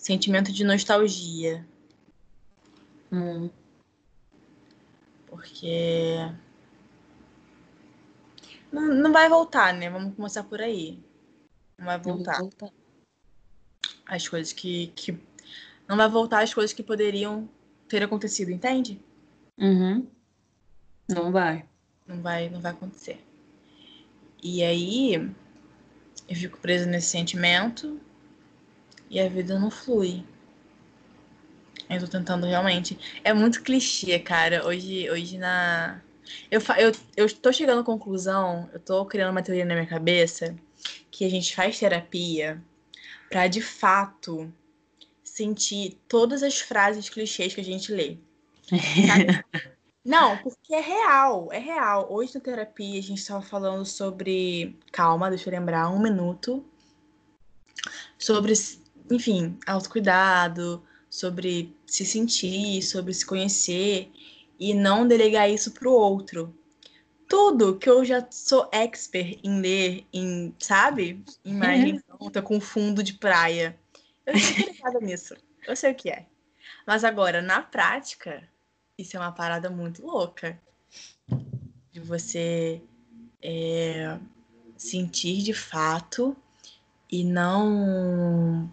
sentimento de nostalgia. Hum. Porque. Não, não vai voltar, né? Vamos começar por aí. Não vai Não voltar. voltar. As coisas que, que. Não vai voltar as coisas que poderiam ter acontecido, entende? Uhum. Não vai. Não vai, não vai acontecer. E aí, eu fico presa nesse sentimento e a vida não flui. Eu tô tentando realmente. É muito clichê, cara. Hoje, hoje na. Eu, eu, eu tô chegando à conclusão, eu tô criando uma teoria na minha cabeça que a gente faz terapia pra de fato sentir todas as frases clichês que a gente lê. Não, porque é real, é real. Hoje na terapia a gente estava falando sobre. Calma, deixa eu lembrar, um minuto. Sobre, enfim, autocuidado, sobre se sentir, sobre se conhecer e não delegar isso pro outro. Tudo que eu já sou expert em ler, em, sabe? Imagem pronta com fundo de praia. Eu estou ligada nisso. Eu sei o que é. Mas agora, na prática, isso é uma parada muito louca. De você é, sentir de fato e não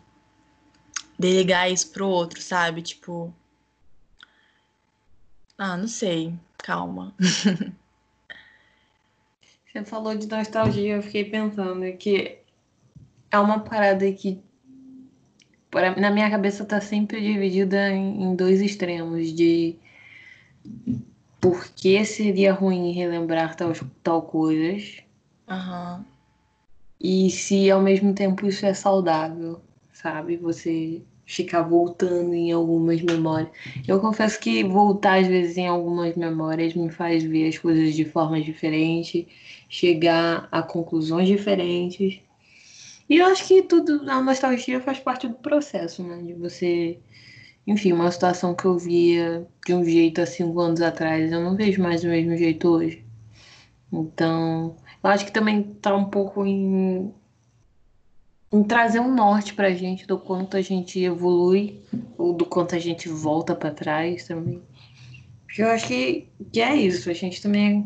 delegar isso pro outro, sabe? Tipo. Ah, não sei. Calma. Você falou de nostalgia, eu fiquei pensando que é uma parada que na minha cabeça tá sempre dividida em, dois extremos de por que seria ruim relembrar tal, tal coisas Aham. e se ao mesmo tempo isso é saudável, sabe? Você ficar voltando em algumas memórias. Eu confesso que voltar às vezes em algumas memórias me faz ver as coisas de forma diferente, chegar a conclusões diferentes. E eu acho que tudo, a nostalgia faz parte do processo, né? De você. Enfim, uma situação que eu via de um jeito há cinco anos atrás, eu não vejo mais do mesmo jeito hoje. Então, eu acho que também tá um pouco em, em trazer um norte pra gente do quanto a gente evolui, ou do quanto a gente volta pra trás também. Porque eu acho que, que é isso, a gente também,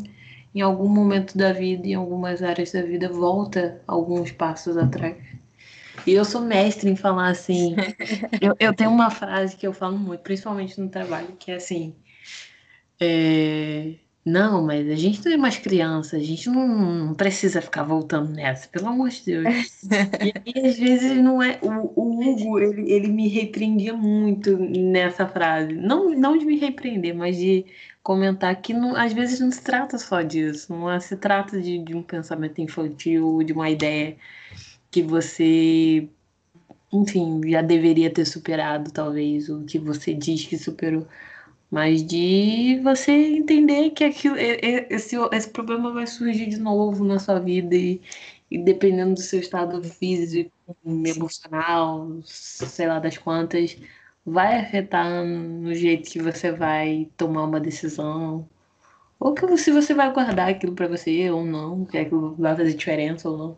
em algum momento da vida, em algumas áreas da vida, volta alguns passos atrás. E eu sou mestre em falar assim. eu, eu tenho uma frase que eu falo muito, principalmente no trabalho, que é assim. é, Não, mas a gente não é mais criança, a gente não, não precisa ficar voltando nessa, pelo amor de Deus. E aí, às vezes, não é. O, o Hugo, ele, ele me repreendia muito nessa frase. Não, não de me repreender, mas de comentar que não, às vezes não se trata só disso. Não é- se trata de, de um pensamento infantil, de uma ideia que você, enfim, já deveria ter superado, talvez, o que você diz que superou. Mas de você entender que aquilo, esse, esse problema vai surgir de novo na sua vida e, e dependendo do seu estado físico, emocional, sei lá das quantas, vai afetar no jeito que você vai tomar uma decisão. Ou que se você vai guardar aquilo pra você ou não, que vai fazer diferença ou não.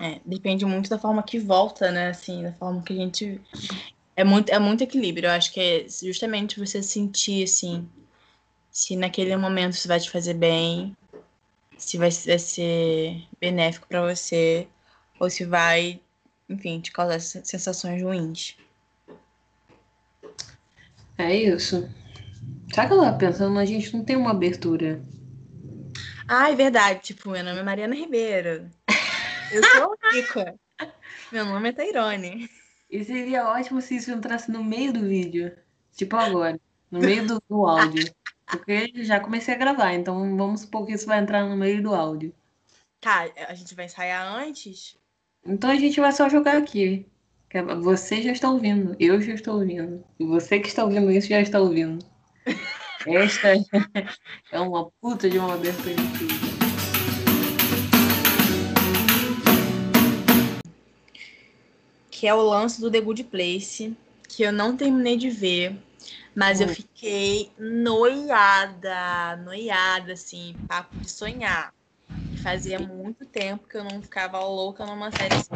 É, depende muito da forma que volta, né? Assim, da forma que a gente. É muito, é muito equilíbrio. Eu acho que é justamente você sentir, assim, se naquele momento isso vai te fazer bem, se vai, vai ser benéfico pra você, ou se vai, enfim, te causar sen- sensações ruins. É isso. Sabe tava pensando? A gente não tem uma abertura. Ah, é verdade. Tipo, meu nome é Mariana Ribeiro. Eu sou rica. Meu nome é Tairone. E seria ótimo se isso entrasse no meio do vídeo. Tipo agora. No meio do, do áudio. Porque já comecei a gravar, então vamos supor que isso vai entrar no meio do áudio. Tá, a gente vai ensaiar antes? Então a gente vai só jogar aqui. É- Você já está ouvindo, eu já estou ouvindo. E você que está ouvindo isso já está ouvindo. Esta é uma puta de uma abertura incrível. Que é o lance do The Good Place, que eu não terminei de ver, mas eu Hum. fiquei noiada, noiada, assim, papo de sonhar. E fazia muito tempo que eu não ficava louca numa série assim.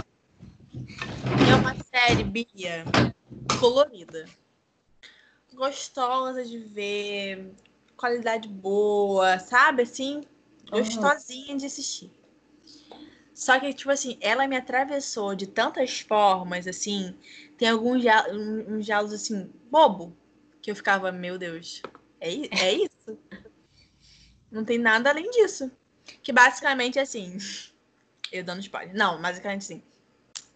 E é um uma série, Bia, colorida. Gostosa de ver, qualidade boa, sabe? Assim, gostosinha uhum. de assistir. Só que, tipo assim, ela me atravessou de tantas formas, assim. Tem alguns uns diálogos, assim, bobo, que eu ficava, meu Deus, é, é isso? Não tem nada além disso. Que basicamente, assim, eu dando spoiler. Não, basicamente, assim,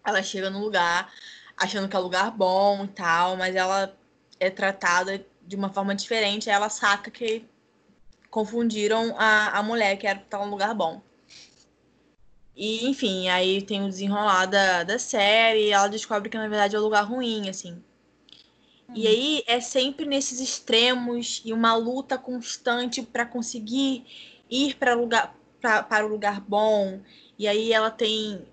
ela chega num lugar achando que é um lugar bom e tal, mas ela é tratada de uma forma diferente, aí ela saca que confundiram a, a mulher que era que tava num lugar bom. E, enfim, aí tem o desenrolar da, da série, e ela descobre que na verdade é um lugar ruim, assim. E hum. aí é sempre nesses extremos e uma luta constante para conseguir ir para lugar pra, para o lugar bom. E aí ela tem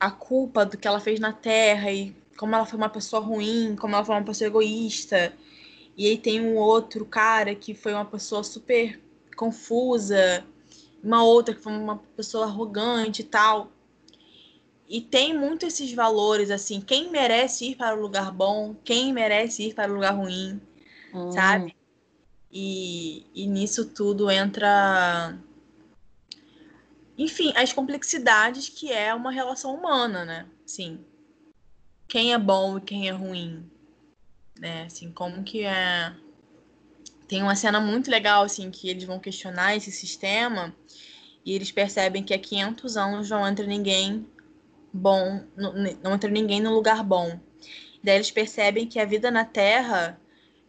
a culpa do que ela fez na Terra e como ela foi uma pessoa ruim, como ela foi uma pessoa egoísta. E aí tem um outro cara que foi uma pessoa super confusa, uma outra que foi uma pessoa arrogante e tal. E tem muito esses valores, assim, quem merece ir para o lugar bom, quem merece ir para o lugar ruim, hum. sabe? E, e nisso tudo entra. Enfim, as complexidades que é uma relação humana, né? Sim. Quem é bom e quem é ruim. Né? Assim, como que é. Tem uma cena muito legal, assim, que eles vão questionar esse sistema e eles percebem que há 500 anos não entra ninguém bom, não entra ninguém no lugar bom. Daí eles percebem que a vida na Terra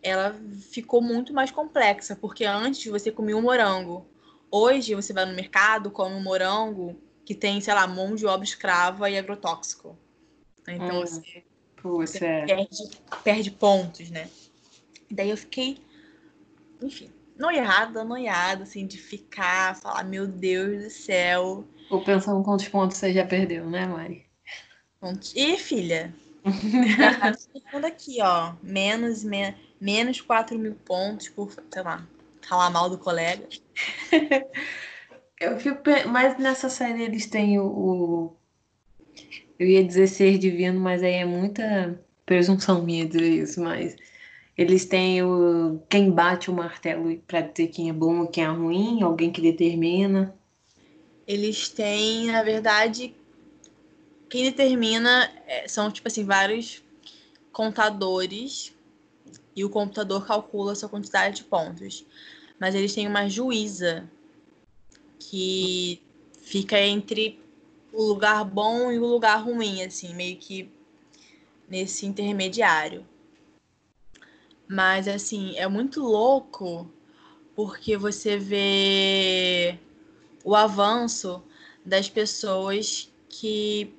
ela ficou muito mais complexa, porque antes você comia um morango. Hoje você vai no mercado, come um morango que tem, sei lá, mão de obra escrava e agrotóxico. Então hum, você, você é. perde, perde pontos, né? Daí eu fiquei, enfim, noiada, noiada, assim, de ficar, falar, meu Deus do céu, Vou pensar em quantos pontos você já perdeu, né, Mari? Ih, filha. tá aqui, ó. Menos, me, menos 4 mil pontos por, sei lá, falar mal do colega. Eu fico. Mas nessa série eles têm o, o. Eu ia dizer ser divino, mas aí é muita presunção minha dizer isso, mas. Eles têm o. Quem bate o martelo para dizer quem é bom e quem é ruim, alguém que determina eles têm, na verdade, quem determina é, são, tipo assim, vários contadores e o computador calcula a sua quantidade de pontos. Mas eles têm uma juíza que fica entre o lugar bom e o lugar ruim, assim, meio que nesse intermediário. Mas, assim, é muito louco porque você vê o avanço das pessoas que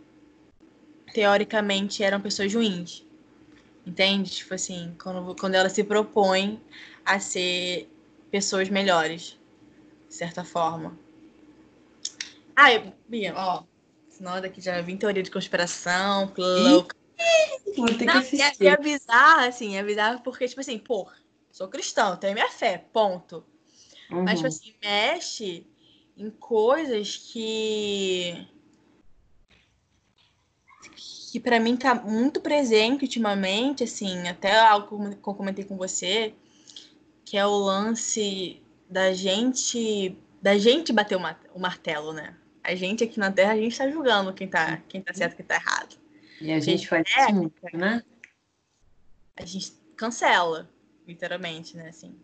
teoricamente eram pessoas ruins. Entende? Tipo assim, quando, quando ela se propõe a ser pessoas melhores, de certa forma. Ah, eu, Bia, ó, senão daqui já vem teoria de conspiração, louca. Vou ter Não, que assistir. É, é bizarro, assim, é bizarro porque, tipo assim, pô, sou cristão, tenho minha fé, ponto. Uhum. Mas, tipo uhum. assim, mexe em coisas que que para mim tá muito presente ultimamente, assim, até algo que eu comentei com você, que é o lance da gente da gente bater o martelo, né? A gente aqui na Terra, a gente tá julgando quem tá, quem tá certo e quem tá errado. E a gente faz é, isso, né? A gente cancela, literalmente, né, assim.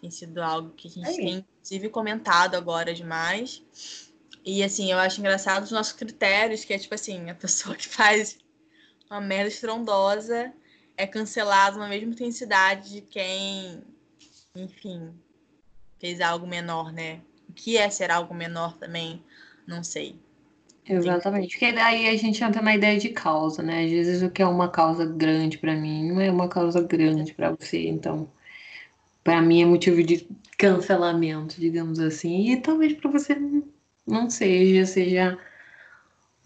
Tem sido algo que a gente é tem, inclusive, comentado agora demais. E, assim, eu acho engraçado os nossos critérios, que é, tipo assim, a pessoa que faz uma merda estrondosa é cancelada na mesma intensidade de quem, enfim, fez algo menor, né? O que é ser algo menor também, não sei. Exatamente, porque daí a gente entra na ideia de causa, né? Às vezes o que é uma causa grande para mim não é uma causa grande para você, então para mim é motivo de cancelamento, digamos assim. E talvez para você não seja, seja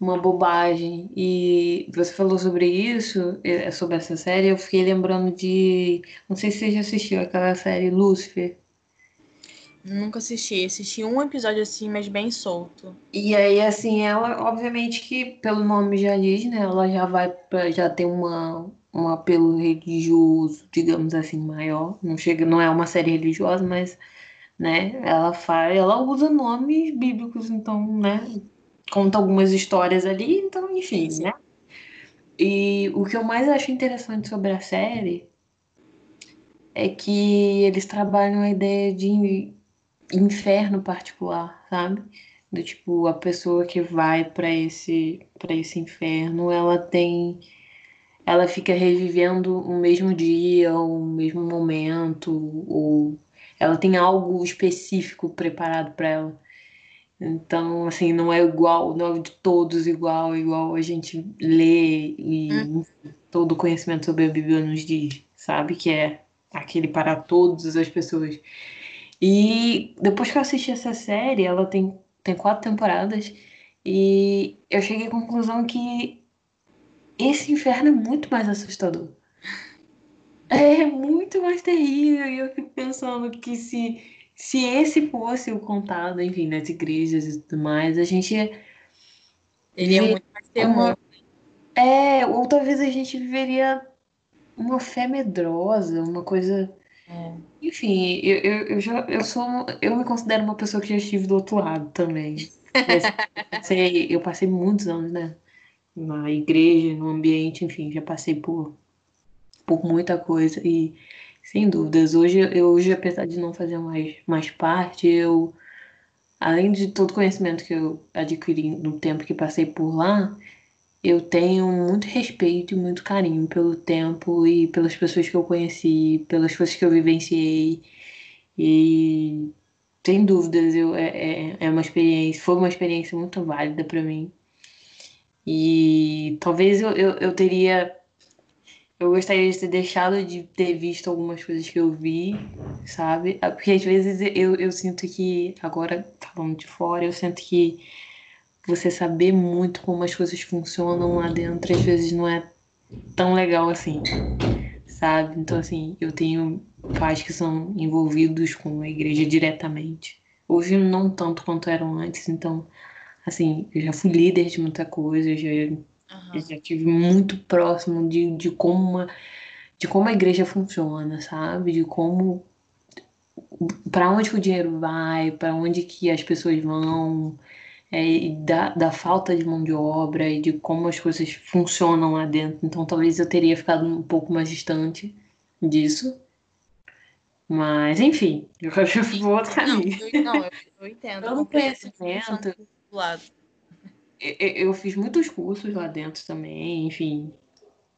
uma bobagem. E você falou sobre isso, é, sobre essa série, eu fiquei lembrando de. Não sei se você já assistiu aquela série Lucifer. Nunca assisti. Assisti um episódio assim, mas bem solto. E aí, assim, ela, obviamente que pelo nome já diz, né? Ela já vai pra, já tem uma, um apelo religioso, digamos assim, maior. Não chega, não é uma série religiosa, mas, né? Ela faz, ela usa nomes bíblicos, então, né? Conta algumas histórias ali, então, enfim, né? E o que eu mais acho interessante sobre a série é que eles trabalham a ideia de inferno particular, sabe? Do tipo, a pessoa que vai para esse para esse inferno, ela tem ela fica revivendo o mesmo dia, o mesmo momento, ou ela tem algo específico preparado para ela. Então, assim, não é igual, não é de todos igual, igual a gente lê e hum. todo o conhecimento sobre a Bíblia nos diz, sabe? Que é aquele para todas as pessoas. E depois que eu assisti essa série, ela tem, tem quatro temporadas, e eu cheguei à conclusão que esse inferno é muito mais assustador. É muito mais terrível. E eu fico pensando que se se esse fosse o contado, enfim, nas igrejas e tudo mais, a gente. Ele é muito mais terror. É, ou talvez a gente viveria uma fé medrosa, uma coisa. É. Enfim, eu, eu, eu, já, eu sou. Eu me considero uma pessoa que já estive do outro lado também. eu, passei, muitos anos, né? Na igreja, no ambiente, enfim, já passei por, por muita coisa. E sem dúvidas. Hoje, eu, hoje, apesar de não fazer mais, mais parte, eu, além de todo o conhecimento que eu adquiri no tempo que passei por lá, eu tenho muito respeito e muito carinho pelo tempo e pelas pessoas que eu conheci, pelas coisas que eu vivenciei. E sem dúvidas, eu, é, é, é uma experiência, foi uma experiência muito válida para mim. E talvez eu, eu, eu teria eu gostaria de ter deixado de ter visto algumas coisas que eu vi, sabe? Ah, porque às vezes eu, eu sinto que, agora falando de fora, eu sinto que você saber muito como as coisas funcionam lá dentro, às vezes não é tão legal assim, sabe? Então, assim, eu tenho pais que são envolvidos com a igreja diretamente. Hoje não tanto quanto eram antes, então, assim, eu já fui líder de muita coisa, já Uhum. Eu já tive muito próximo de, de como uma, de como a igreja funciona, sabe? De como para onde que o dinheiro vai, para onde que as pessoas vão, é, da, da falta de mão de obra e de como as coisas funcionam lá dentro. Então talvez eu teria ficado um pouco mais distante disso. Mas, enfim, eu acho que eu fui outro caminho. Não, eu, não, eu, eu entendo. Todo conhecimento. Do lado eu, fiz muitos cursos lá dentro também, enfim.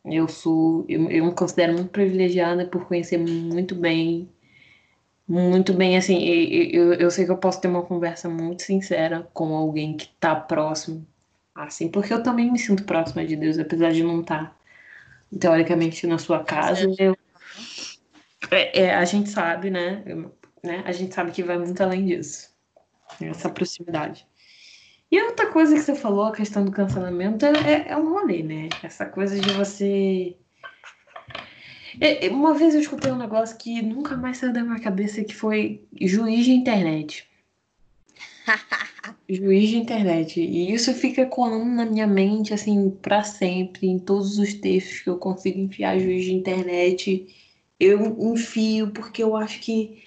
Eu sou, eu, eu me considero muito privilegiada por conhecer muito bem, muito bem, assim, eu, eu sei que eu posso ter uma conversa muito sincera com alguém que tá próximo, assim, porque eu também me sinto próxima de Deus, apesar de não estar, tá, teoricamente, na sua casa. Eu, é, é, a gente sabe, né, né, a gente sabe que vai muito além disso, essa proximidade. E outra coisa que você falou, a questão do cancelamento, é, é um rolê, né? Essa coisa de você. É, é, uma vez eu escutei um negócio que nunca mais saiu da minha cabeça, que foi juiz de internet. juiz de internet. E isso fica colando na minha mente, assim, para sempre, em todos os textos que eu consigo enfiar juiz de internet. Eu enfio, porque eu acho que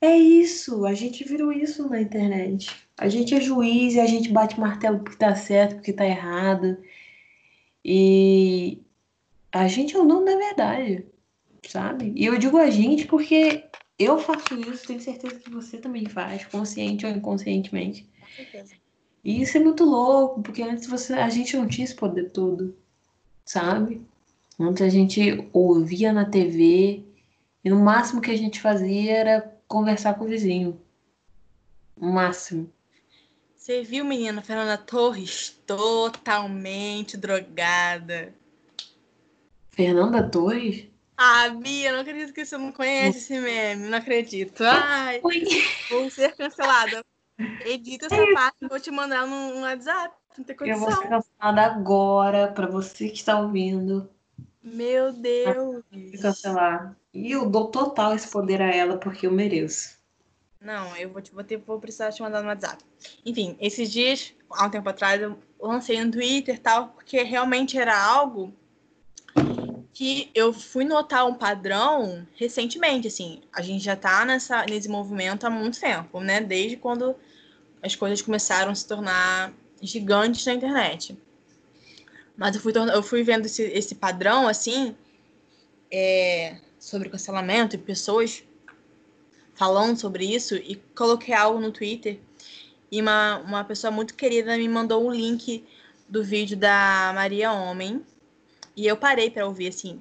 é isso, a gente virou isso na internet. A gente é juiz e a gente bate martelo porque tá certo, porque tá errado. E a gente é o dono da verdade, sabe? E eu digo a gente porque eu faço isso, tenho certeza que você também faz, consciente ou inconscientemente. Com certeza. E isso é muito louco, porque antes você, a gente não tinha esse poder todo, sabe? Antes a gente ouvia na TV e no máximo que a gente fazia era conversar com o vizinho. O máximo. Você viu, menina, Fernanda Torres totalmente drogada. Fernanda Torres? Ah, Bia, não acredito que você não conhece esse meme. Não acredito. Ai, Oi. vou ser cancelada. Edita essa é parte, vou te mandar no, WhatsApp. Não tem condição. Eu vou ser cancelada agora, pra você que está ouvindo. Meu Deus. Cancelar. E eu dou total esse poder a ela porque eu mereço. Não, eu vou, te, vou, ter, vou precisar te mandar no WhatsApp. Enfim, esses dias, há um tempo atrás, eu lancei no Twitter e tal, porque realmente era algo que eu fui notar um padrão recentemente, assim. A gente já tá nessa, nesse movimento há muito tempo, né? Desde quando as coisas começaram a se tornar gigantes na internet. Mas eu fui, eu fui vendo esse, esse padrão, assim, é, sobre cancelamento e pessoas falando sobre isso e coloquei algo no Twitter e uma, uma pessoa muito querida me mandou um link do vídeo da Maria Homem e eu parei para ouvir assim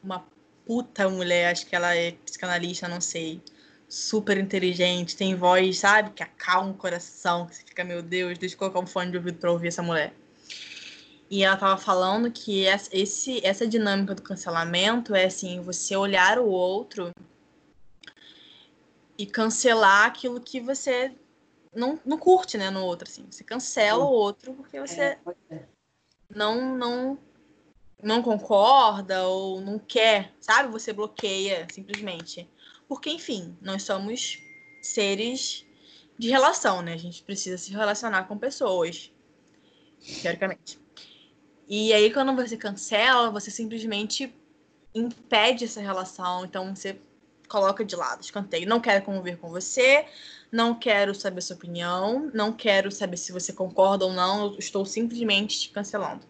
uma puta mulher, acho que ela é psicanalista, não sei, super inteligente, tem voz, sabe, que acalma o coração, que você fica, meu Deus, deixa eu colocar um fone de ouvido para ouvir essa mulher. E ela tava falando que esse, essa dinâmica do cancelamento é assim, você olhar o outro e cancelar aquilo que você não, não curte, né, no outro, assim. Você cancela o outro porque você é, não, não, não concorda ou não quer, sabe? Você bloqueia, simplesmente. Porque, enfim, nós somos seres de relação, né? A gente precisa se relacionar com pessoas, teoricamente. E aí, quando você cancela, você simplesmente impede essa relação. Então, você coloca de lado, escanteio. Não quero conviver com você, não quero saber sua opinião, não quero saber se você concorda ou não, estou simplesmente te cancelando.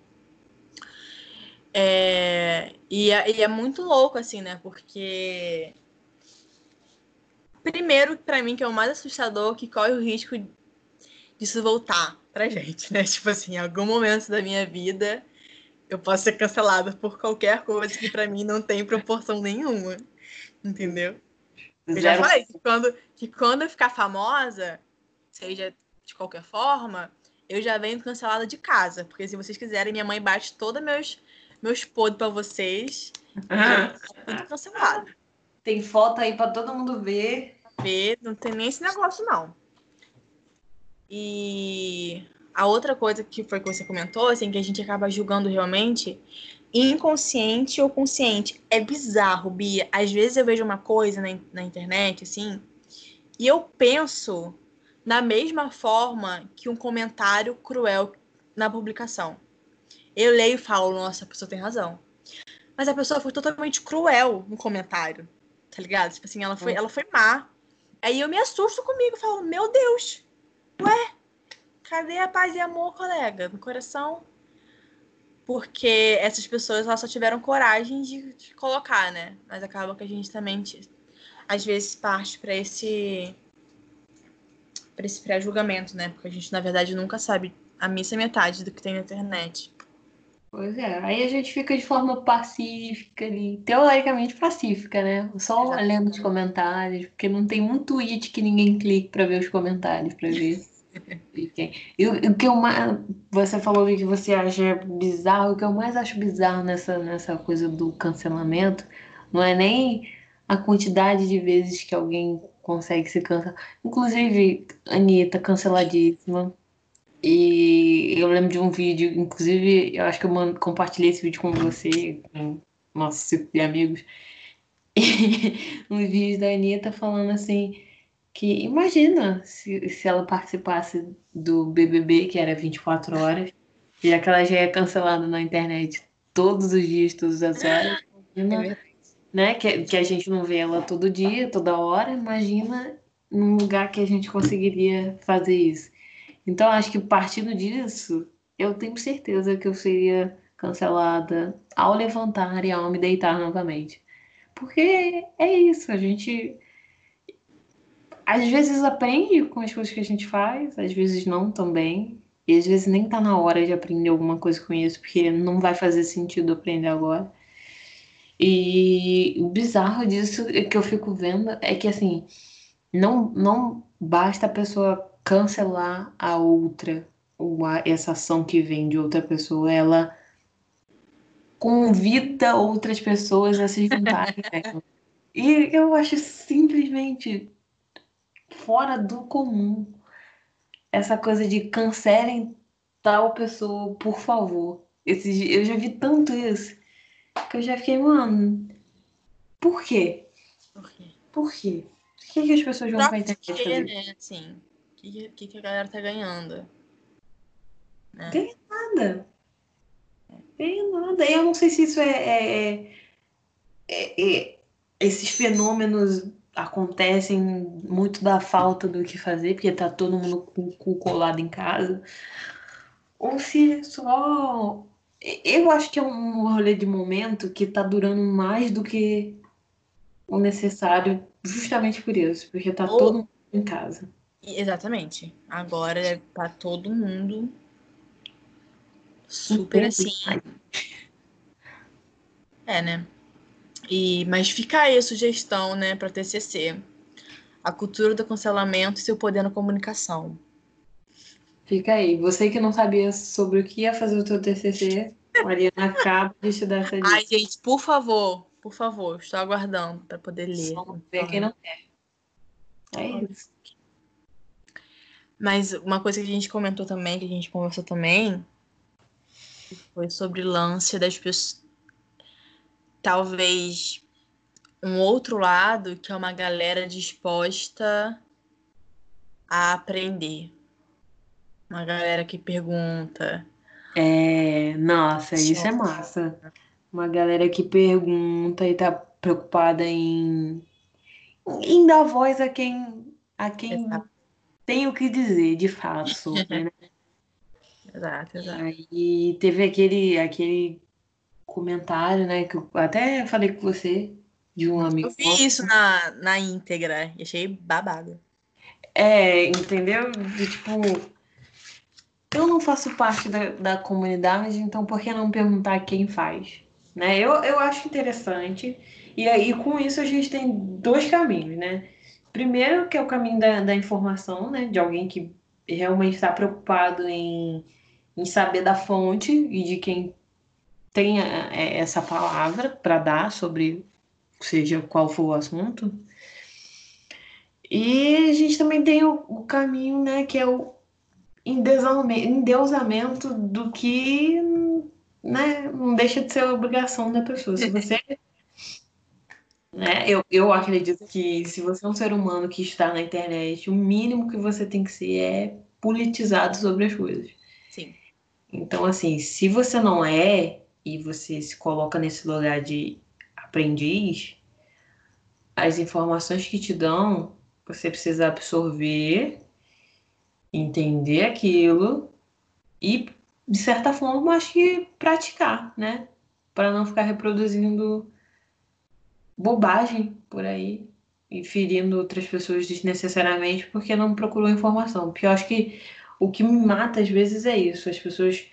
É, e, é, e é muito louco, assim, né? Porque. Primeiro, para mim, que é o mais assustador, que corre o risco disso voltar pra gente, né? Tipo assim, em algum momento da minha vida, eu posso ser cancelada por qualquer coisa que para mim não tem proporção nenhuma. Entendeu? Eu já falei que quando, que quando eu ficar famosa, seja de qualquer forma, eu já venho cancelada de casa. Porque se vocês quiserem, minha mãe bate todos meus, meus podres pra vocês. Tudo cancelado. Tem foto aí para todo mundo ver. Ver, não tem nem esse negócio, não. E a outra coisa que foi que você comentou, assim, que a gente acaba julgando realmente, inconsciente ou consciente. É bizarro, Bia. Às vezes eu vejo uma coisa na, na internet, assim, e eu penso da mesma forma que um comentário cruel na publicação. Eu leio e falo, nossa, a pessoa tem razão. Mas a pessoa foi totalmente cruel no comentário, tá ligado? Tipo assim, ela foi, ela foi má. Aí eu me assusto comigo, falo, meu Deus, ué, cadê a paz e amor, colega? No coração porque essas pessoas elas só tiveram coragem de, de colocar, né? Mas acaba que a gente também, às vezes, parte para esse para esse pré-julgamento, né? Porque a gente, na verdade, nunca sabe a missa metade do que tem na internet. Pois é, aí a gente fica de forma pacífica ali, teoricamente pacífica, né? Só Exatamente. lendo os comentários, porque não tem um tweet que ninguém clique para ver os comentários, para ver. E o que eu mais, você falou que você acha bizarro, o que eu mais acho bizarro nessa, nessa coisa do cancelamento não é nem a quantidade de vezes que alguém consegue se cancelar. Inclusive, Anitta, canceladíssima. E eu lembro de um vídeo, inclusive, eu acho que eu compartilhei esse vídeo com você, com nosso círculo de amigos. E um vídeo da Anitta falando assim que imagina se, se ela participasse do BBB, que era 24 horas, já que ela já é cancelada na internet todos os dias, todas as horas. Imagina, é né? Que, que a gente não vê ela todo dia, toda hora. Imagina num lugar que a gente conseguiria fazer isso. Então, acho que partindo disso, eu tenho certeza que eu seria cancelada ao levantar e ao me deitar novamente. Porque é isso, a gente às vezes aprende com as coisas que a gente faz, às vezes não também. E às vezes nem tá na hora de aprender alguma coisa com isso, porque não vai fazer sentido aprender agora. E o bizarro disso que eu fico vendo é que assim, não, não basta a pessoa cancelar a outra, ou a, essa ação que vem de outra pessoa, ela convida outras pessoas a se juntarem. e eu acho simplesmente fora do comum. Essa coisa de cancelem tal pessoa, por favor. Esse, eu já vi tanto isso que eu já fiquei, mano, por quê? Por quê? Por quê? O que, que as pessoas vão pra internet né? Assim, que, que, que a galera tá ganhando? Né? Ganha nada. Ganha nada. E eu não sei se isso é, é- é- é- é- esses fenômenos acontecem muito da falta do que fazer, porque tá todo mundo com o cu colado em casa. Ou se é só. Eu acho que é um rolê de momento que tá durando mais do que o necessário, justamente por isso, porque tá Ou- todo mundo em casa. Exatamente. Agora tá todo mundo super assim. É, né? E, mas fica aí a sugestão, né, para TCC. A cultura do cancelamento e seu poder na comunicação. Fica aí. Você que não sabia sobre o que ia fazer o teu TCC, Mariana acaba de te dar essa dica. Ai, gente, por favor, por favor, estou aguardando para poder ler. Só vê quem não quer. É isso. Mas uma coisa que a gente comentou também, que a gente conversou também, foi sobre o lance das pessoas. Talvez um outro lado, que é uma galera disposta a aprender. Uma galera que pergunta. É, nossa, isso é massa. Uma galera que pergunta e tá preocupada em, em dar voz a quem, a quem Exato. Tem o que dizer de fato sobre, né? Exato, exato. Aí teve aquele, aquele comentário, né, que eu até falei com você, de um amigo Eu vi isso na, na íntegra e achei babado. É, entendeu? De tipo, eu não faço parte da, da comunidade, então por que não perguntar quem faz? Né? Eu, eu acho interessante. E aí, com isso, a gente tem dois caminhos, né? Primeiro, que é o caminho da, da informação, né? De alguém que realmente está preocupado em, em saber da fonte e de quem tem é, essa palavra para dar sobre seja qual for o assunto. E a gente também tem o, o caminho, né, que é o endeusamento do que, né, não deixa de ser obrigação da pessoa. Se você, né, eu, eu acredito que se você é um ser humano que está na internet, o mínimo que você tem que ser é politizado sobre as coisas. Sim. Então, assim, se você não é e você se coloca nesse lugar de aprendiz, as informações que te dão, você precisa absorver, entender aquilo e, de certa forma, acho que praticar, né? Para não ficar reproduzindo bobagem por aí ferindo outras pessoas desnecessariamente porque não procurou informação. Porque eu acho que o que me mata às vezes é isso, as pessoas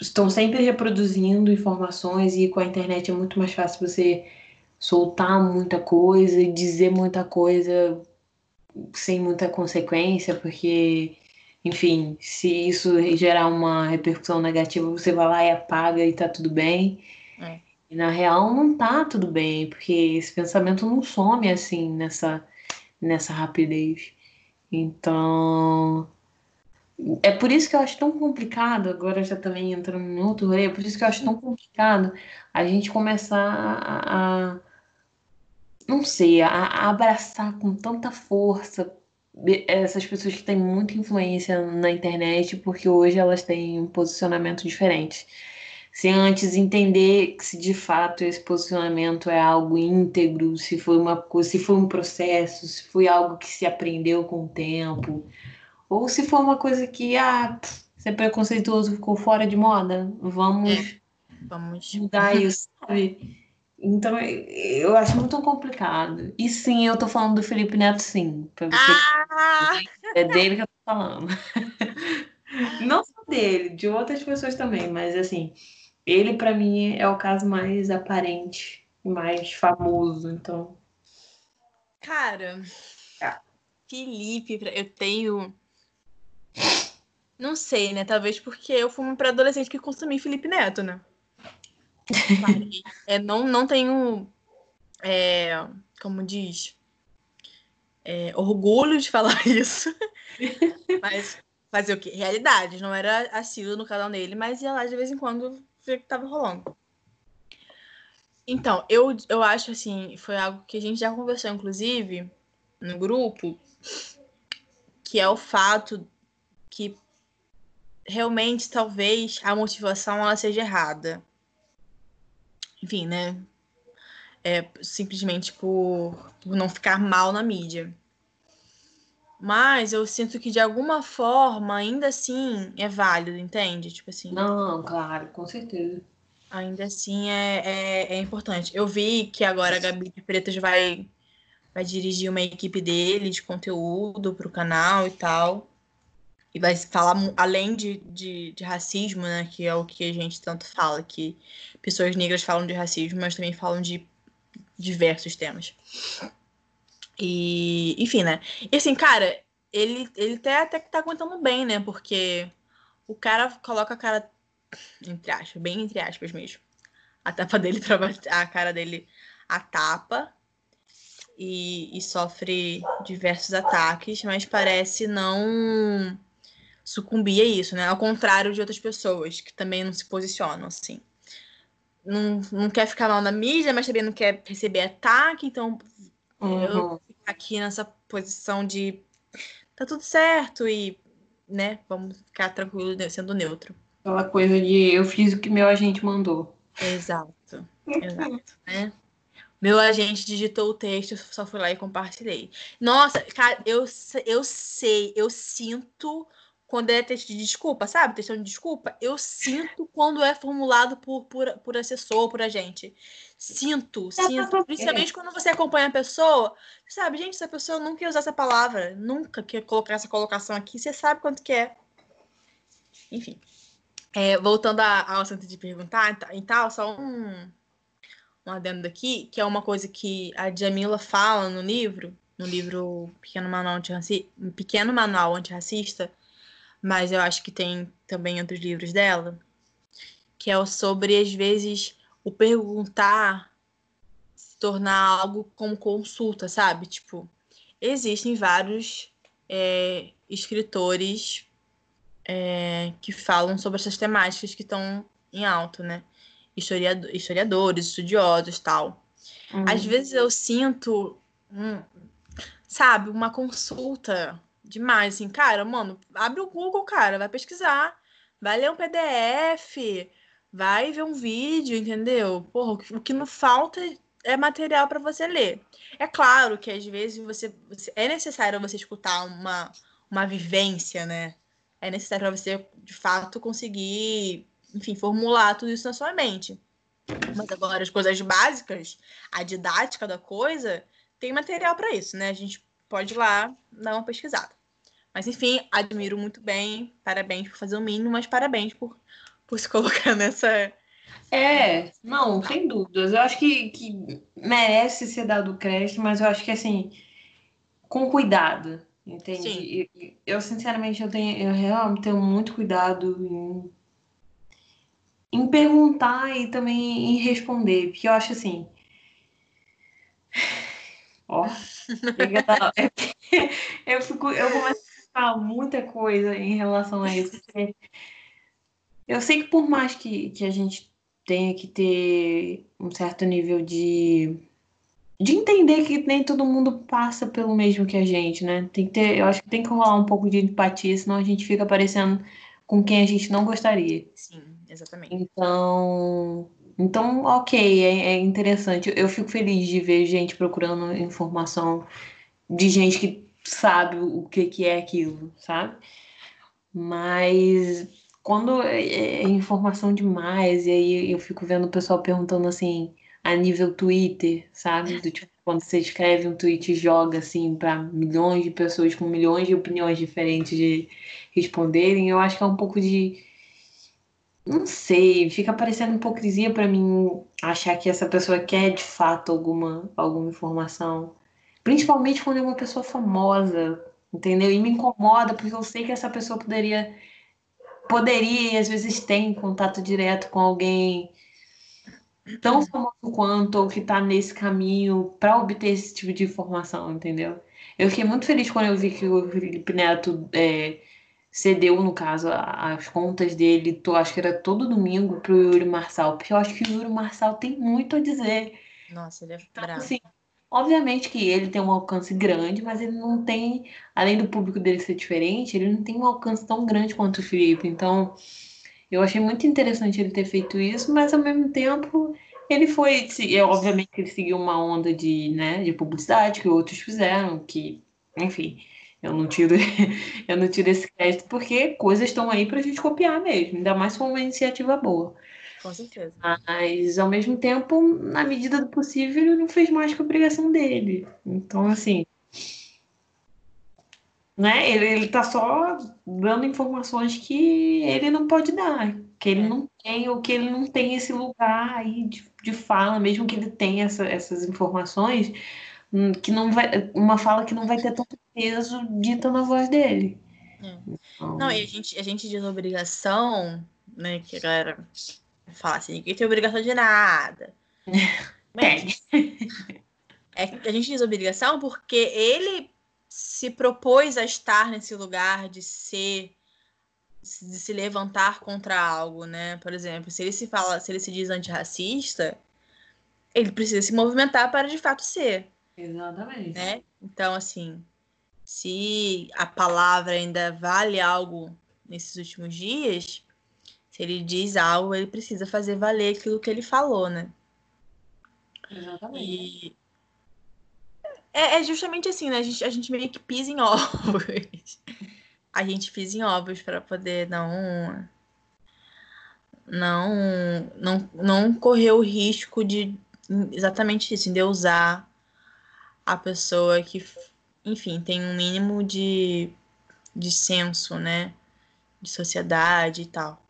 estão sempre reproduzindo informações e com a internet é muito mais fácil você soltar muita coisa e dizer muita coisa sem muita consequência, porque, enfim, se isso gerar uma repercussão negativa, você vai lá e apaga e tá tudo bem. É. E na real não tá tudo bem, porque esse pensamento não some assim nessa, nessa rapidez. Então, é por isso que eu acho tão complicado, agora já também entrando em outro rolê, é por isso que eu acho tão complicado a gente começar a, a- não sei, a, a abraçar com tanta força essas pessoas que têm muita influência na internet, porque hoje elas têm um posicionamento diferente. Se antes entender se de fato esse posicionamento é algo íntegro, se foi uma coisa, se foi um processo, se foi algo que se aprendeu com o tempo, ou se foi uma coisa que, ah, pff, ser preconceituoso ficou fora de moda, vamos Vamos. mudar isso, sabe? Então, eu acho muito complicado. E sim, eu tô falando do Felipe Neto, sim. Pra você Ah! é dele que eu tô falando. Não só dele, de outras pessoas também, mas assim, ele pra mim é o caso mais aparente, mais famoso, então. Cara, Ah. Felipe, eu tenho. Não sei, né? Talvez porque eu fui uma pré-adolescente que consumi Felipe Neto, né? É, não, não tenho. é, como diz? é, orgulho de falar isso. mas fazer o quê? Realidade. Não era assíduo no canal dele, mas ia lá de vez em quando ver o que tava rolando. Então, eu, eu acho assim, foi algo que a gente já conversou, inclusive, no grupo, que é o fato que realmente talvez a motivação ela seja errada. Enfim, né? É simplesmente por, por não ficar mal na mídia. Mas eu sinto que de alguma forma, ainda assim, é válido, entende? Tipo assim. Não, claro, com certeza. Ainda assim é, é, é importante. Eu vi que agora a Gabi de Pretas vai, vai dirigir uma equipe dele de conteúdo para o canal e tal. E vai falar além de, de, de, racismo, né? Que é o que a gente tanto fala, que pessoas negras falam de racismo, mas também falam de diversos temas. E, enfim, né? E assim, cara, ele, ele até, até que tá aguentando bem, né? Porque o cara coloca a cara, entre aspas, bem entre aspas mesmo. A tapa dele, a cara dele, a tapa. E, e sofre diversos ataques, mas parece não sucumbir a isso, né? Ao contrário de outras pessoas que também não se posicionam assim. Não, não quer ficar mal na mídia, mas também não quer receber ataque, então uhum. eu fico aqui nessa posição de tá tudo certo e, né, vamos ficar tranquilo sendo neutro. Aquela coisa de eu fiz o que meu agente mandou. Exato, exato, né? Meu agente digitou o texto, só fui lá e compartilhei. Nossa, cara, eu, eu sei, eu sinto quando é texto de desculpa, sabe? Textão de desculpa, eu sinto quando é formulado por, por, por assessor, por agente. Sinto, sinto. Principalmente quando você acompanha a pessoa, sabe, gente, essa pessoa nunca ia usar essa palavra, nunca quer colocar essa colocação aqui, você sabe quanto que é. Enfim. É, voltando ao assunto de perguntar e tal, só um, um adendo aqui, que é uma coisa que a Jamila fala no livro, no livro Pequeno Manual Antirracista, Pequeno Manual Antirracista, mas eu acho que tem também outros livros dela, que é sobre, às vezes, o perguntar se tornar algo como consulta, sabe? Tipo, existem vários é, escritores é, que falam sobre essas temáticas que estão em alto, né? Historiador, historiadores, estudiosos tal. Uhum. Às vezes eu sinto, hum, sabe, uma consulta demais, assim, cara, mano, abre o Google, cara, vai pesquisar, vai ler um PDF, vai ver um vídeo, entendeu? Porra, o que não falta é material para você ler. É claro que às vezes você, você, é necessário você escutar uma, uma vivência, né? É necessário para você de fato conseguir, enfim, formular tudo isso na sua mente. Mas agora as coisas básicas, a didática da coisa, tem material para isso, né? A gente pode ir lá dar uma pesquisada. Mas enfim, admiro muito bem. Parabéns por fazer o mínimo, mas parabéns por, por se colocar nessa. É, não, sem dúvidas. Eu acho que, que merece ser dado crédito, mas eu acho que assim, com cuidado, entende? Eu, eu, sinceramente eu tenho, eu realmente tenho muito cuidado em, em perguntar e também em responder, porque eu acho assim. Ó, eu fico, eu começo falar muita coisa em relação a isso. Eu sei que por mais que, que a gente tenha que ter um certo nível de, de entender que nem todo mundo passa pelo mesmo que a gente, né? Tem que ter, eu acho que tem que rolar um pouco de empatia, senão a gente fica parecendo com quem a gente não gostaria. Sim, exatamente. Então, então ok, é, é interessante. Eu fico feliz de ver gente procurando informação de gente que sabe o que, que é aquilo, sabe? Mas quando é, é informação demais, e aí eu fico vendo o pessoal perguntando assim, a nível Twitter, sabe? Do tipo, quando você escreve um tweet e joga assim para milhões de pessoas com milhões de opiniões diferentes de responderem, eu acho que é um pouco de não sei, fica parecendo hipocrisia para mim achar que essa pessoa quer de fato alguma alguma informação. Principalmente quando é uma pessoa famosa, entendeu? E me incomoda porque eu sei que essa pessoa poderia poderia e às vezes tem contato direto com alguém tão famoso quanto ou que está nesse caminho para obter esse tipo de informação, entendeu? Eu fiquei muito feliz quando eu vi que o Felipe Neto é, cedeu, no caso, as contas dele, tô, acho que era todo domingo, pro Yuri Marçal, porque eu acho que o Yuri Marçal tem muito a dizer. Nossa, ele é então, bravo. Assim, obviamente que ele tem um alcance grande, mas ele não tem, além do público dele ser diferente, ele não tem um alcance tão grande quanto o Felipe. Então, eu achei muito interessante ele ter feito isso, mas ao mesmo tempo ele foi, obviamente ele seguiu uma onda de, né, de publicidade que outros fizeram, que, enfim, eu não tiro, eu não tiro esse crédito porque coisas estão aí para a gente copiar mesmo, ainda mais se for uma iniciativa boa. Com certeza. Mas, ao mesmo tempo, na medida do possível, ele não fez mais que a obrigação dele. Então, assim. Né? Ele, ele tá só dando informações que ele não pode dar, que ele é. não tem, ou que ele não tem esse lugar aí de, de fala, mesmo que ele tenha essa, essas informações, que não vai. Uma fala que não vai ter tanto peso dita na voz dele. É. Então... Não, e a gente, a gente diz obrigação, né? Que a galera fala assim, ninguém tem obrigação de nada. Mas, é, a gente diz obrigação porque ele se propôs a estar nesse lugar de ser de se levantar contra algo, né? Por exemplo, se ele se fala, se ele se diz antirracista, ele precisa se movimentar para de fato ser. Exatamente. Né? Então, assim, se a palavra ainda vale algo nesses últimos dias, se ele diz algo, ele precisa fazer valer aquilo que ele falou, né? Exatamente. E é, é justamente assim, né? A gente, a gente meio que pisa em ovos. a gente pisa em ovos para poder não não não não correr o risco de exatamente isso, de usar a pessoa que enfim, tem um mínimo de, de senso, né? De sociedade e tal.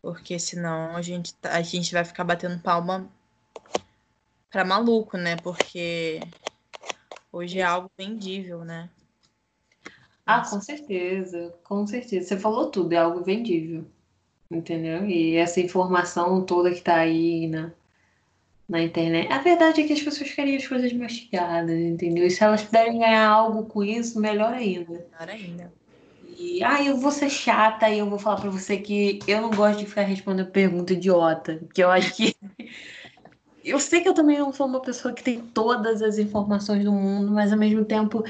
Porque senão a gente, tá, a gente vai ficar batendo palma pra maluco, né? Porque hoje é algo vendível, né? Ah, com certeza, com certeza. Você falou tudo, é algo vendível. Entendeu? E essa informação toda que tá aí na, na internet. A verdade é que as pessoas querem as coisas mastigadas, entendeu? E se elas puderem ganhar algo com isso, melhor ainda. Melhor ainda. E, ah, eu vou ser chata e eu vou falar para você que eu não gosto de ficar respondendo pergunta idiota, porque eu acho que eu sei que eu também não sou uma pessoa que tem todas as informações do mundo, mas ao mesmo tempo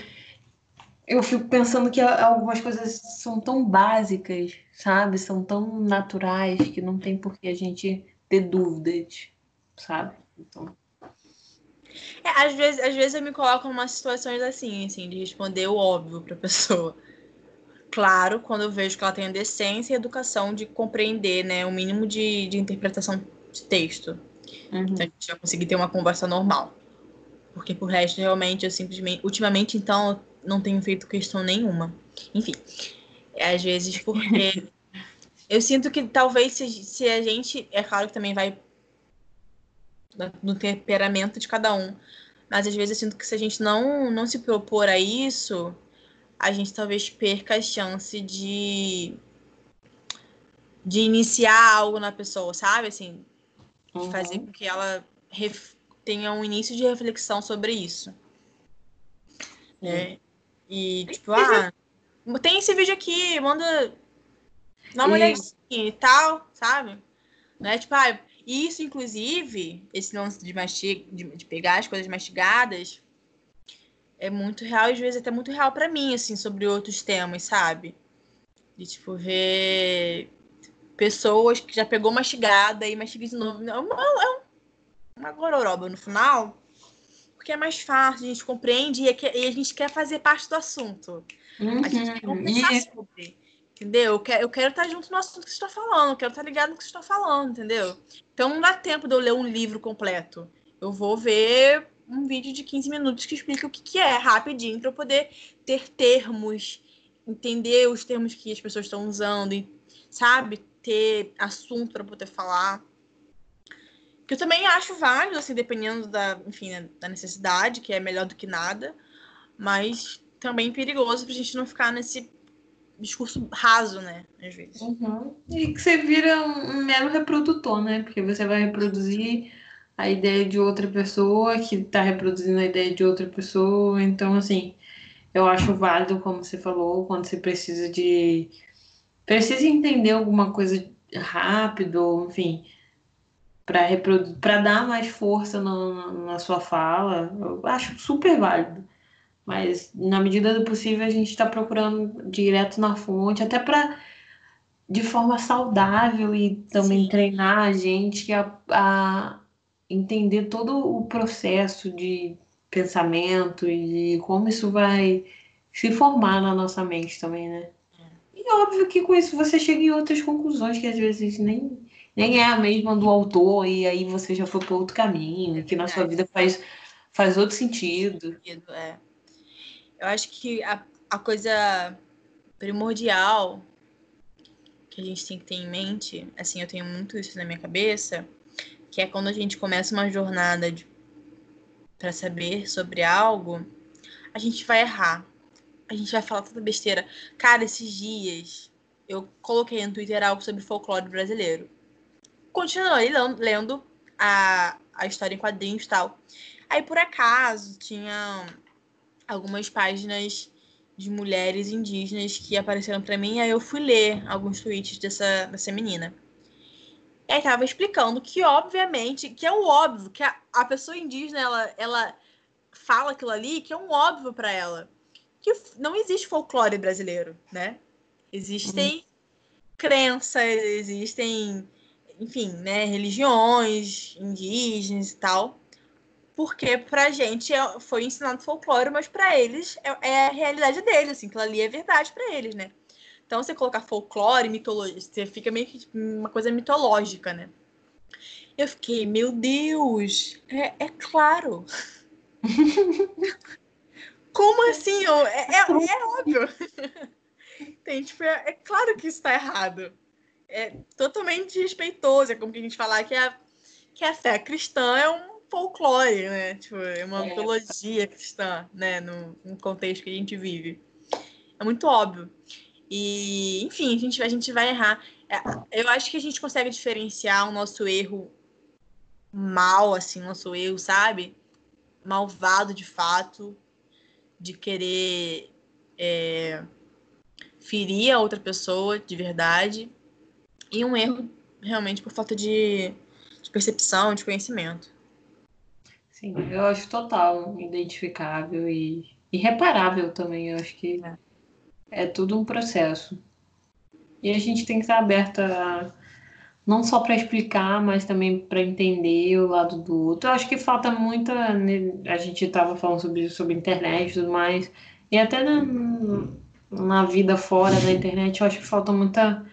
eu fico pensando que algumas coisas são tão básicas, sabe? São tão naturais que não tem por que a gente ter dúvidas, sabe? Então. É, às, vezes, às vezes eu me coloco em umas situações assim, assim, de responder o óbvio para a pessoa. Claro, quando eu vejo que ela tem a decência e a educação de compreender, né, o mínimo de, de interpretação de texto. Uhum. Então a gente vai conseguir ter uma conversa normal. Porque por resto, realmente, eu simplesmente. Ultimamente, então, eu não tenho feito questão nenhuma. Enfim. Às vezes, porque. eu sinto que talvez se, se a gente. É claro que também vai no temperamento de cada um. Mas às vezes eu sinto que se a gente não, não se propor a isso, a gente talvez perca a chance de de iniciar algo na pessoa, sabe? Assim, uhum. fazer com que ela tenha um início de reflexão sobre isso. Né? E, tipo, ah, tem esse vídeo aqui, manda. Dá uma olhadinha e tal, sabe? Não é tipo, ah, isso, inclusive, esse lance de, mastig... de, de pegar as coisas mastigadas é muito real e às vezes até muito real para mim, assim, sobre outros temas, sabe? De, tipo, ver pessoas que já pegou mastigada e mastiga de novo. É uma, é uma gororoba no final, porque é mais fácil, a gente compreende e, é e a gente quer fazer parte do assunto. Uhum. A gente quer conversar sobre. Entendeu? Eu quero, estar junto no assunto que você está falando, eu quero estar ligado no que você está falando, entendeu? Então não dá tempo de eu ler um livro completo. Eu vou ver um vídeo de 15 minutos que explica o que, que é, rapidinho, para eu poder ter termos, entender os termos que as pessoas estão usando, sabe? Ter assunto para poder falar. Que eu também acho válido, assim, dependendo da, enfim, né, da necessidade, que é melhor do que nada, mas também perigoso pra gente não ficar nesse discurso raso, né? Às vezes. Uhum. E que você vira um mero reprodutor, né? Porque você vai reproduzir a ideia de outra pessoa que está reproduzindo a ideia de outra pessoa. Então, assim, Eu acho válido, como você falou, quando você precisa de. Precisa entender alguma coisa rápido, enfim, para reprodu... dar mais força na, na sua fala. Eu acho super válido. Mas, na medida do possível, a gente está procurando direto na fonte, até para de forma saudável e também Sim. treinar a gente a, a entender todo o processo de pensamento e como isso vai se formar na nossa mente também, né? É. E óbvio que com isso você chega em outras conclusões que às vezes nem, nem é a mesma do autor, e aí você já foi para outro caminho, que na sua vida faz, faz outro sentido. É. Eu acho que a, a coisa primordial que a gente tem que ter em mente, assim, eu tenho muito isso na minha cabeça, que é quando a gente começa uma jornada para saber sobre algo, a gente vai errar. A gente vai falar tanta besteira. Cara, esses dias eu coloquei no Twitter algo sobre folclore brasileiro. Continuei lendo a, a história em quadrinhos e tal. Aí, por acaso, tinha algumas páginas de mulheres indígenas que apareceram para mim, aí eu fui ler alguns tweets dessa, dessa menina. E aí tava explicando que, obviamente, que é o óbvio, que a, a pessoa indígena, ela, ela fala aquilo ali, que é um óbvio para ela. Que não existe folclore brasileiro, né? Existem uhum. crenças, existem, enfim, né, religiões indígenas e tal porque pra gente é, foi ensinado folclore, mas para eles é, é, a realidade deles, assim, aquilo ali é verdade para eles, né? Então, você colocar folclore, mitologia, você fica meio que uma coisa mitológica, né? Eu fiquei, meu Deus, é, é claro. Como assim? É, é, é óbvio. Tem, tipo, é, é, claro que isso tá errado. É totalmente desrespeitoso. É como que a gente falar que a, que a fé cristã é um folclore, né? Tipo, é uma é. mitologia cristã, né? No, no, contexto que a gente vive. É muito óbvio. E, enfim, a gente, a gente vai errar. É, eu acho que a gente consegue diferenciar o nosso erro mal, assim, nosso erro, sabe? Malvado de fato, de querer é, ferir a outra pessoa de verdade, e um erro realmente por falta de, de percepção, de conhecimento. Sim, eu acho total identificável e irreparável também. Eu acho que é, é tudo um processo. E a gente tem que estar aberta a, não só para explicar, mas também para entender o lado do outro. Eu acho que falta muita. Né, a gente estava falando sobre sobre internet e tudo mais, e até na, na vida fora da internet, eu acho que falta muita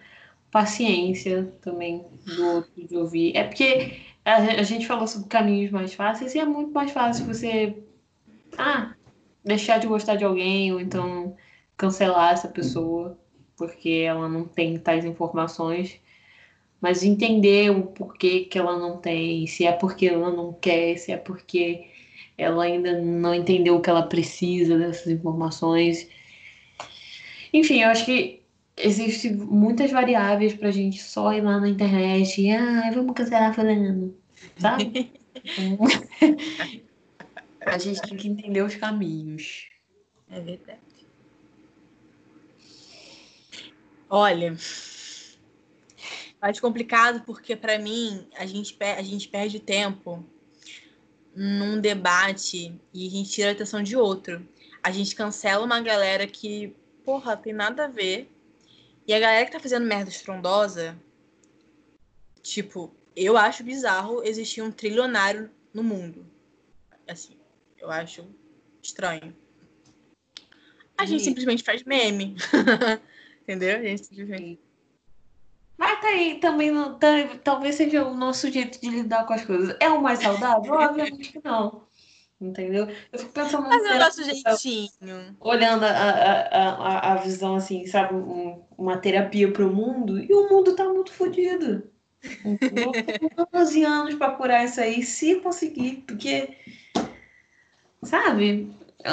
paciência também do outro de ouvir. É porque a, gente falou sobre caminhos mais fáceis e é muito mais fácil você ah, deixar de gostar de alguém ou então cancelar essa pessoa porque ela não tem tais informações. Mas entender o porquê que ela não tem, se é porque ela não quer, se é porque ela ainda não entendeu o que ela precisa dessas informações. Enfim, eu acho que existem muitas variáveis para a gente só ir lá na internet e ah, vamos cancelar falando sabe? a gente tem que entender os caminhos. É verdade. Olha, acho complicado porque para mim a gente, a gente perde tempo num debate e a gente tira a atenção de outro. A gente cancela uma galera que, porra, tem nada a ver. E a galera que tá fazendo merda estrondosa, tipo, eu acho bizarro existir um trilionário no mundo. Assim, eu acho estranho. A gente simplesmente faz meme. Entendeu? A gente simplesmente. Mas tá aí também, não, tá, talvez seja o nosso jeito de lidar com as coisas. É o mais saudável? Obviamente que não. Entendeu? Eu fico pensando. Mas é o nosso jeitinho. Olhando a, a, a, a visão assim, sabe? Um, uma terapia pro mundo. E o mundo tá muito fodido. Ter 12 anos para curar isso aí, se conseguir, porque, sabe,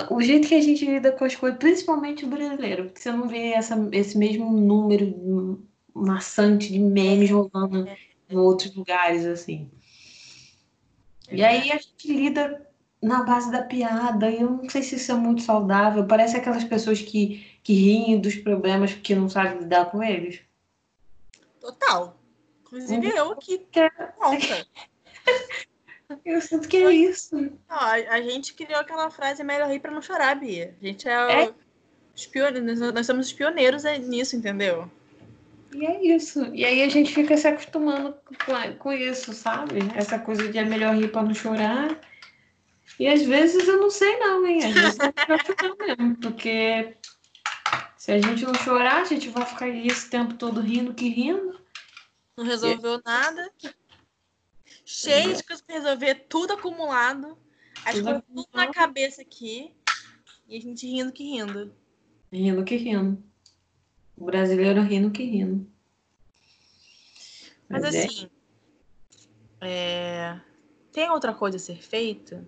o jeito que a gente lida com as coisas, principalmente o brasileiro, porque você não vê essa, esse mesmo número maçante de memes rolando em outros lugares, assim. E aí a gente lida na base da piada. E eu não sei se isso é muito saudável. Parece aquelas pessoas que, que riem dos problemas porque não sabem lidar com eles. Total. Inclusive eu que conta. Eu sinto que é isso. Não, a, a, gente criou aquela frase melhor rir pra não chorar, Bia. A gente é, é. Os pioneiros, nós somos os pioneiros nisso, entendeu? E é isso. E aí a gente fica se acostumando com, com isso, sabe? Essa coisa de é melhor rir pra não chorar. E às vezes eu não sei não, hein? Às vezes é melhor chorar mesmo, porque se a gente não chorar, a gente vai ficar esse tempo todo rindo que rindo. Não resolveu e... nada. Cheio de coisas pra resolver, tudo acumulado. As tudo coisas tudo na cabeça aqui. E a gente rindo que rindo. Rindo que rindo. O brasileiro rindo que rindo. Mas, Mas é assim, é... É... tem outra coisa a ser feita?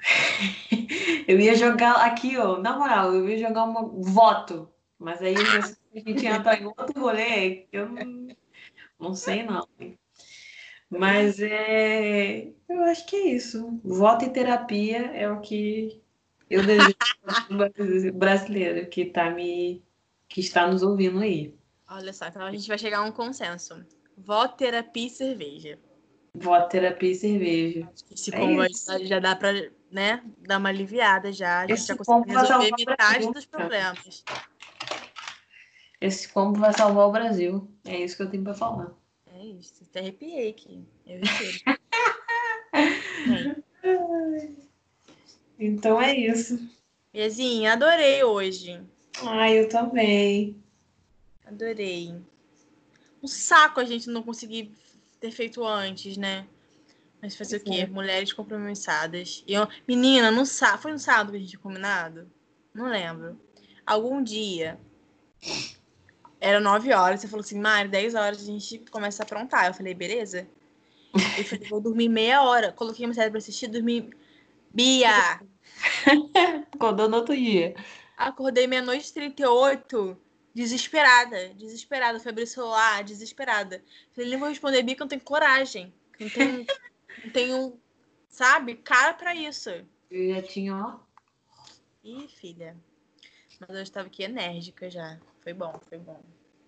eu ia jogar aqui, ó, na moral, eu ia jogar um voto. Mas aí a gente entra em outro rolê que eu não, não sei não. Mas é, eu acho que é isso. Voto e terapia é o que eu desejo brasileiro que tá me que está nos ouvindo aí. Olha só, então a gente vai chegar a um consenso. Voto, terapia e cerveja. Voto, terapia e cerveja. Esse combo é já dá para né, dar uma aliviada já. A gente Esse já consegue resolver metade dos problemas. Esse combo vai salvar o Brasil. É isso que eu tenho para falar. É isso. Até arrepiei aqui. Eu Então é isso. Bezinha, adorei hoje. Ai, eu também. Adorei. Um saco a gente não conseguir ter feito antes, né? Mas fazer o quê? Mulheres compromissadas. E eu... Menina, no sá... foi no sábado que a gente tinha combinado? Não lembro. Algum dia. Era 9 horas. Você falou assim, Mário, 10 horas a gente começa a aprontar. Eu falei, beleza? Eu falei, vou dormir meia hora. Coloquei uma série pra assistir, dormi. Bia! Acordou no outro dia. Acordei meia-noite e 38, desesperada, desesperada. Fui abrir o celular, desesperada. Falei, nem vou responder Bia que eu não tenho coragem. Não tenho, não tenho, sabe, cara pra isso. Eu já tinha, ó. Ih, filha. Mas eu estava aqui enérgica já. Foi bom, foi bom.